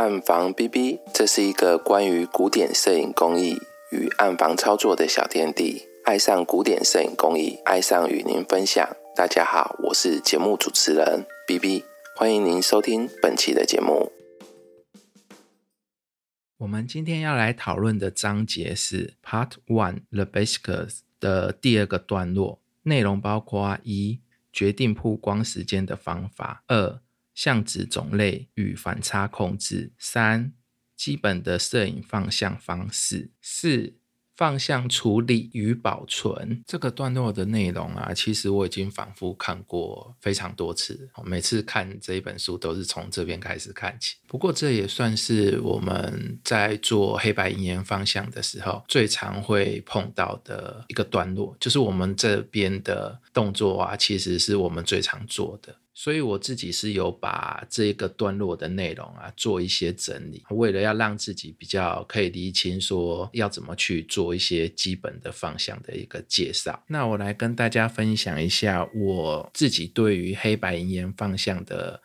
暗房 B B，这是一个关于古典摄影工艺与暗房操作的小天地。爱上古典摄影工艺，爱上与您分享。大家好，我是节目主持人 B B，欢迎您收听本期的节目。我们今天要来讨论的章节是 Part One The Basics 的第二个段落，内容包括一、决定曝光时间的方法；二、相纸种类与反差控制；三、基本的摄影放相方式；四。放相处理与保存这个段落的内容啊，其实我已经反复看过非常多次。每次看这一本书都是从这边开始看起。不过这也算是我们在做黑白银盐方向的时候最常会碰到的一个段落，就是我们这边的动作啊，其实是我们最常做的。所以我自己是有把这个段落的内容啊做一些整理，为了要让自己比较可以理清说要怎么去做一些基本的方向的一个介绍。那我来跟大家分享一下我自己对于黑白银盐方向的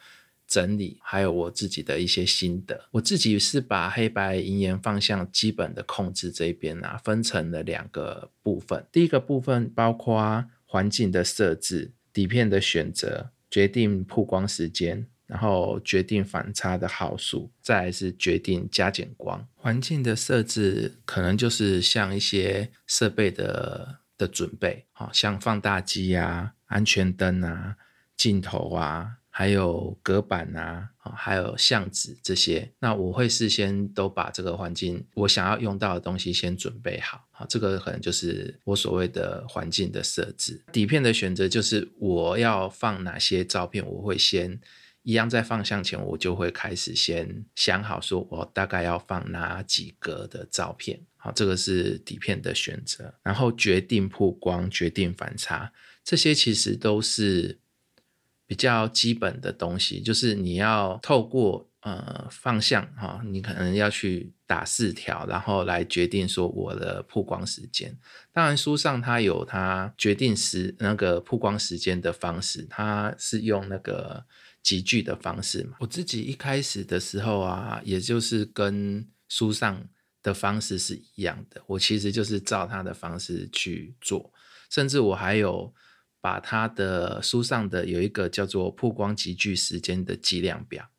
整理，还有我自己的一些心得。我自己是把黑白银盐方向基本的控制这边啊分成了两个部分。第一个部分包括环境的设置、底片的选择。决定曝光时间，然后决定反差的号数，再是决定加减光。环境的设置可能就是像一些设备的的准备，好像放大机啊、安全灯啊、镜头啊。还有隔板啊，还有相纸这些，那我会事先都把这个环境我想要用到的东西先准备好，好，这个可能就是我所谓的环境的设置。底片的选择就是我要放哪些照片，我会先一样在放相前，我就会开始先想好，说我大概要放哪几格的照片，好，这个是底片的选择，然后决定曝光，决定反差，这些其实都是。比较基本的东西，就是你要透过呃方向哈，你可能要去打四条，然后来决定说我的曝光时间。当然书上它有它决定时那个曝光时间的方式，它是用那个集聚的方式嘛。我自己一开始的时候啊，也就是跟书上的方式是一样的，我其实就是照他的方式去做，甚至我还有。把它的书上的有一个叫做曝光集聚时间的计量表，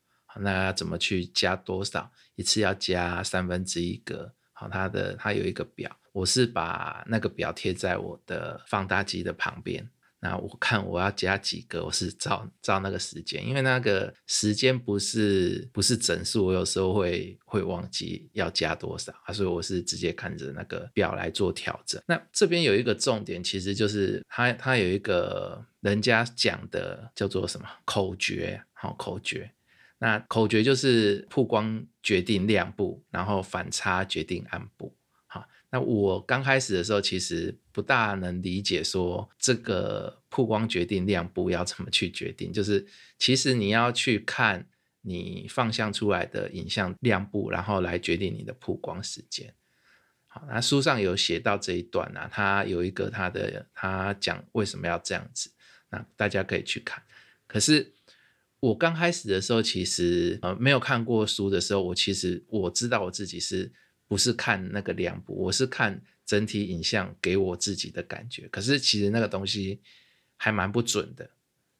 那要怎么去加多少？一次要加三分之一格，好，它的它有一个表，我是把那个表贴在我的放大机的旁边。那我看我要加几个，我是照照那个时间，因为那个时间不是不是整数，我有时候会会忘记要加多少啊，所以我是直接看着那个表来做调整。那这边有一个重点，其实就是它它有一个人家讲的叫做什么口诀，好口诀。那口诀就是曝光决定亮部，然后反差决定暗部。好那我刚开始的时候，其实不大能理解说这个曝光决定亮部要怎么去决定。就是其实你要去看你放相出来的影像亮部，然后来决定你的曝光时间。好，那书上有写到这一段啊，他有一个他的他讲为什么要这样子，那大家可以去看。可是我刚开始的时候，其实呃没有看过书的时候，我其实我知道我自己是。不是看那个两部，我是看整体影像给我自己的感觉。可是其实那个东西还蛮不准的。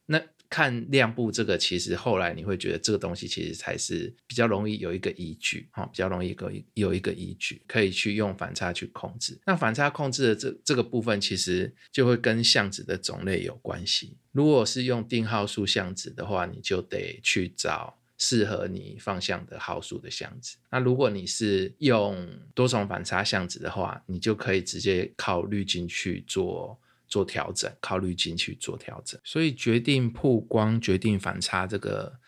那看亮部这个，其实后来你会觉得这个东西其实才是比较容易有一个依据，哈，比较容易有有一个依据可以去用反差去控制。那反差控制的这这个部分，其实就会跟相纸的种类有关系。如果是用定号数相纸的话，你就得去找。适合你方向的号数的相纸。那如果你是用多重反差相纸的话，你就可以直接靠滤镜去做做调整，靠滤镜去做调整。所以决定曝光、决定反差这个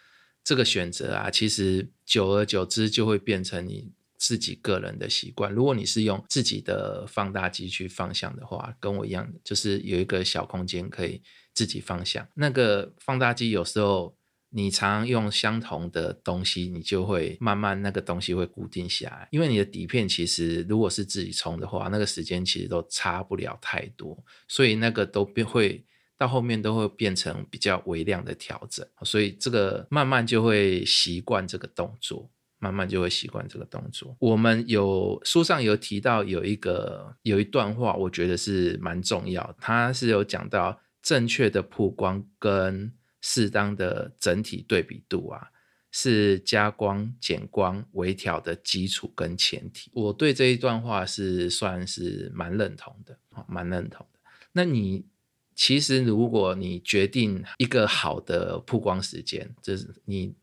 这个选择啊，其实久而久之就会变成你自己个人的习惯。如果你是用自己的放大机去放相的话，跟我一样，就是有一个小空间可以自己放相。那个放大机有时候。你常用相同的东西，你就会慢慢那个东西会固定下来。因为你的底片其实如果是自己冲的话，那个时间其实都差不了太多，所以那个都变会到后面都会变成比较微量的调整。所以这个慢慢就会习惯这个动作。慢慢就会习惯这个动作。我们有书上有提到有一个有一段话，我觉得是蛮重要，它是有讲到正确的曝光跟适当的整体对比度啊。是加光、减光、微调的基础跟前提。我对这一段话是算是蛮认同的，蛮认同的。那你其实如果你决定一个好的曝光时间，就是你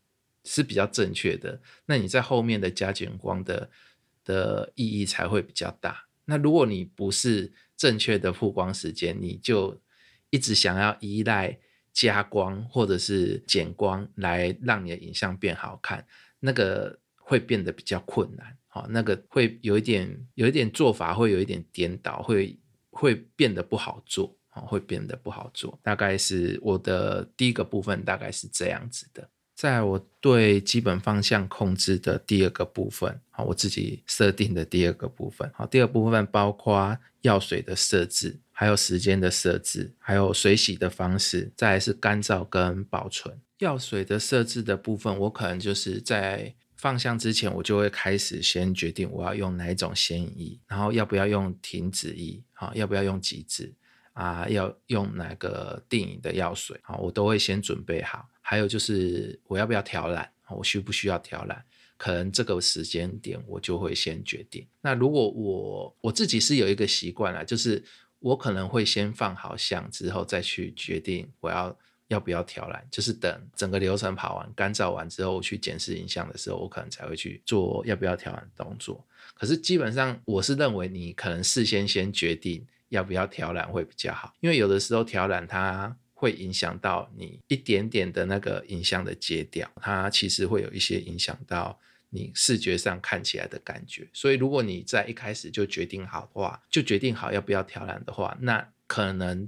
是比较正确的，那你在后面的加减光的的意义才会比较大。那如果你不是正确的曝光时间，你就一直想要依赖。加光或者是减光来让你的影像变好看，那个会变得比较困难，哦，那个会有一点有一点做法会有一点颠倒，会会变得不好做，哦，会变得不好做。大概是我的第一个部分，大概是这样子的。在我对基本方向控制的第二个部分，好，我自己设定的第二个部分，好，第二部分包括药水的设置。还有时间的设置，还有水洗的方式，再是干燥跟保存药水的设置的部分，我可能就是在放香之前，我就会开始先决定我要用哪一种显影液，然后要不要用停止液，好，要不要用极致啊，要用哪个定影的药水，好，我都会先准备好。还有就是我要不要调染，我需不需要调染，可能这个时间点我就会先决定。那如果我我自己是有一个习惯了，就是。我可能会先放好相之后再去决定我要要不要调染，就是等整个流程跑完、干燥完之后，去检视影像的时候，我可能才会去做要不要调染动作。可是基本上我是认为你可能事先先决定要不要调染会比较好，因为有的时候调染它会影响到你一点点的那个影像的接调，它其实会有一些影响到。你视觉上看起来的感觉，所以如果你在一开始就决定好的话，就决定好要不要调染的话，那可能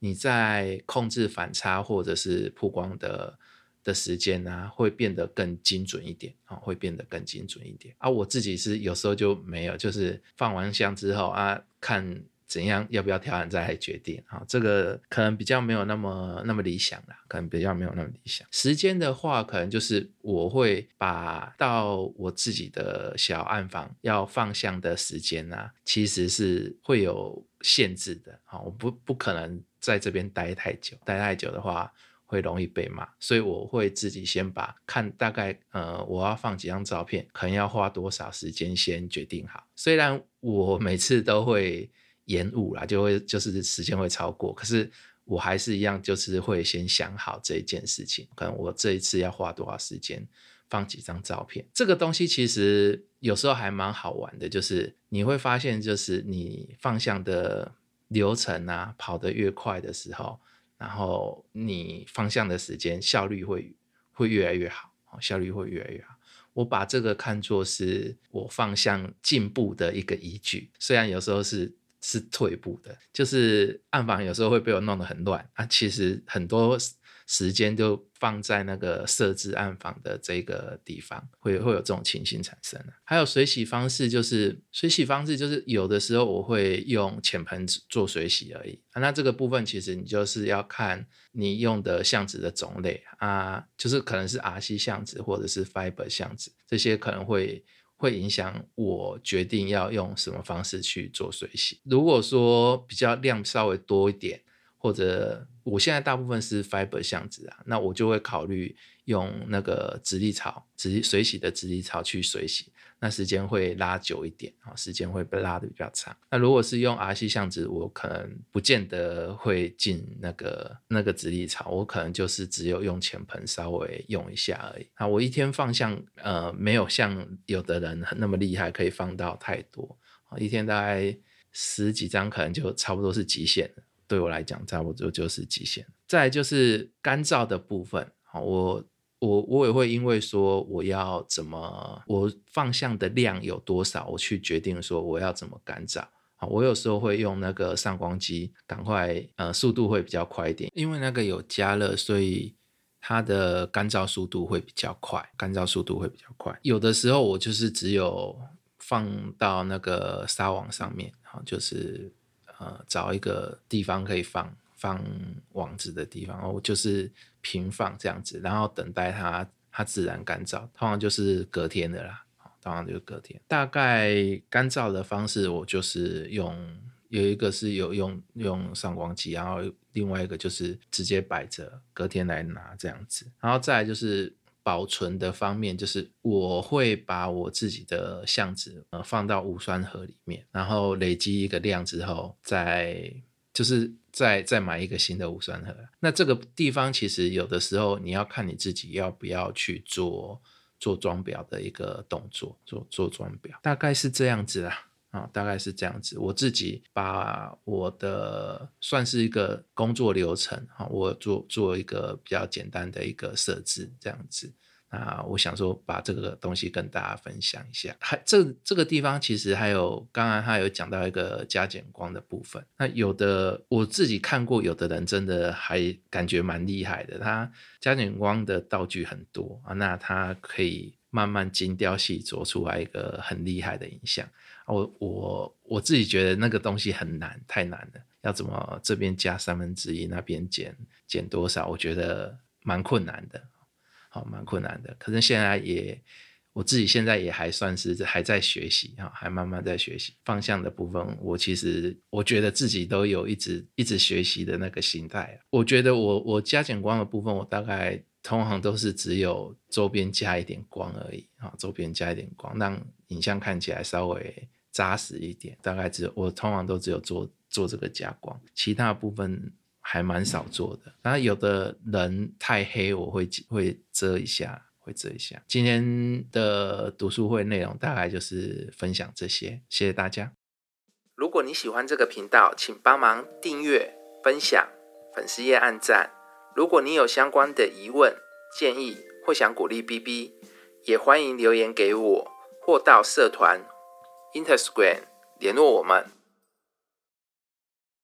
你在控制反差或者是曝光的的时间啊，会变得更精准一点啊，会变得更精准一点。啊，我自己是有时候就没有，就是放完香之后啊，看。怎样要不要调整再来决定啊？这个可能比较没有那么那么理想啦，可能比较没有那么理想。时间的话，可能就是我会把到我自己的小暗房要放相的时间啊，其实是会有限制的啊。我不不可能在这边待太久，待太久的话会容易被骂，所以我会自己先把看大概呃我要放几张照片，可能要花多少时间先决定好。虽然我每次都会。延误啦，就会就是时间会超过，可是我还是一样，就是会先想好这一件事情，可能我这一次要花多少时间放几张照片。这个东西其实有时候还蛮好玩的，就是你会发现，就是你放向的流程啊，跑得越快的时候，然后你方向的时间效率会会越来越好，效率会越来越好。我把这个看作是我方向进步的一个依据，虽然有时候是。是退步的，就是暗房有时候会被我弄得很乱啊。其实很多时间就放在那个设置暗房的这个地方，会会有这种情形产生。还有水洗方式，就是水洗方式就是有的时候我会用浅盆做水洗而已啊。那这个部分其实你就是要看你用的相纸的种类啊，就是可能是 RC 相纸或者是 Fiber 相纸，这些可能会。会影响我决定要用什么方式去做水洗。如果说比较量稍微多一点，或者我现在大部分是 fiber 相纸啊，那我就会考虑用那个直立槽、直水洗的直立槽去水洗。那时间会拉久一点啊，时间会被拉的比较长。那如果是用 RC 相纸，我可能不见得会进那个那个直立槽，我可能就是只有用浅盆稍微用一下而已。啊我一天放相，呃，没有像有的人那么厉害，可以放到太多啊，一天大概十几张，可能就差不多是极限了。对我来讲，差不多就是极限。再就是干燥的部分，好，我。我我也会因为说我要怎么我放相的量有多少，我去决定说我要怎么干燥啊。我有时候会用那个上光机，赶快呃速度会比较快一点，因为那个有加热，所以它的干燥速度会比较快，干燥速度会比较快。有的时候我就是只有放到那个纱网上面，好，就是呃找一个地方可以放。放网子的地方，我就是平放这样子，然后等待它它自然干燥，通常就是隔天的啦。通常就是隔天。大概干燥的方式，我就是用有一个是有用用上光机，然后另外一个就是直接摆着，隔天来拿这样子。然后再就是保存的方面，就是我会把我自己的相纸呃放到无酸盒里面，然后累积一个量之后，再就是再再买一个新的无酸盒。那这个地方其实有的时候你要看你自己要不要去做。做装裱的一个动作，做做装裱，大概是这样子啦，啊，大概是这样子。我自己把我的算是一个工作流程，哈，我做做一个比较简单的一个设置，这样子。那我想说，把这个东西跟大家分享一下。还这这个地方其实还有，刚刚他有讲到一个加减光的部分。那有的我自己看过，有的人真的还感觉蛮厉害的。他加减光的道具很多啊，那他可以慢慢精雕细琢出来一个很厉害的影像。我我我自己觉得那个东西很难，太难了。要怎么这边加三分之一，那边减减多少？我觉得蛮困难的。好，蛮困难的。可是现在也，我自己现在也还算是还在学习哈，还慢慢在学习方向的部分。我其实我觉得自己都有一直一直学习的那个心态。我觉得我我加减光的部分，我大概通常都是只有周边加一点光而已啊，周边加一点光，让影像看起来稍微扎实一点。大概只有我通常都只有做做这个加光，其他部分。还蛮少做的，然后有的人太黑，我会会遮一下，会遮一下。今天的读书会内容大概就是分享这些，谢谢大家。如果你喜欢这个频道，请帮忙订阅、分享、粉丝页按赞。如果你有相关的疑问、建议或想鼓励 B B，也欢迎留言给我，或到社团 Intersquare 联络我们。